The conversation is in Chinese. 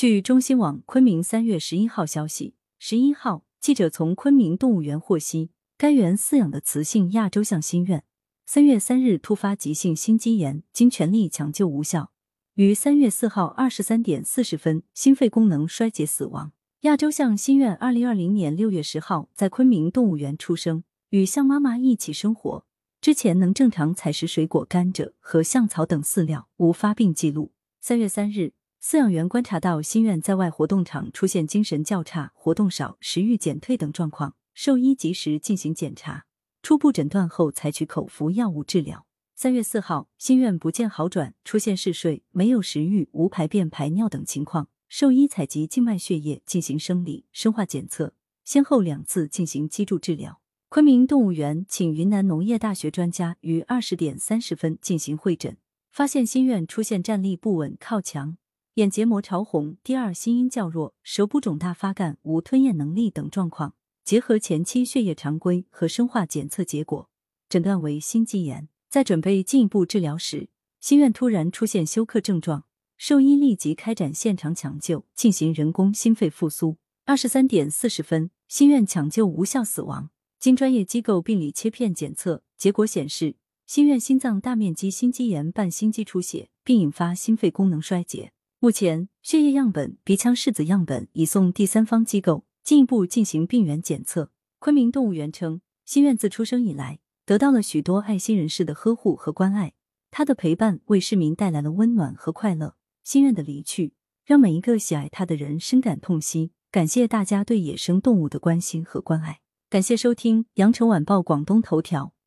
据中新网昆明三月十一号消息，十一号记者从昆明动物园获悉，该园饲养的雌性亚洲象心愿，三月三日突发急性心肌炎，经全力抢救无效，于三月四号二十三点四十分心肺功能衰竭死亡。亚洲象心愿二零二零年六月十号在昆明动物园出生，与象妈妈一起生活，之前能正常采食水果、甘蔗和象草等饲料，无发病记录。三月三日。饲养员观察到心愿在外活动场出现精神较差、活动少、食欲减退等状况，兽医及时进行检查，初步诊断后采取口服药物治疗。三月四号，心愿不见好转，出现嗜睡、没有食欲、无排便、排尿等情况，兽医采集静脉血液进行生理、生化检测，先后两次进行脊柱治疗。昆明动物园请云南农业大学专家于二十点三十分进行会诊，发现心愿出现站立不稳、靠墙。眼结膜潮红，第二心音较弱，舌部肿大发干，无吞咽能力等状况，结合前期血液常规和生化检测结果，诊断为心肌炎。在准备进一步治疗时，心愿突然出现休克症状，兽医立即开展现场抢救，进行人工心肺复苏。二十三点四十分，心愿抢救无效死亡。经专业机构病理切片检测，结果显示心愿心脏大面积心肌炎伴心肌出血，并引发心肺功能衰竭。目前，血液样本、鼻腔拭子样本已送第三方机构进一步进行病原检测。昆明动物园称，心愿自出生以来得到了许多爱心人士的呵护和关爱，他的陪伴为市民带来了温暖和快乐。心愿的离去，让每一个喜爱他的人深感痛惜。感谢大家对野生动物的关心和关爱。感谢收听羊城晚报广东头条。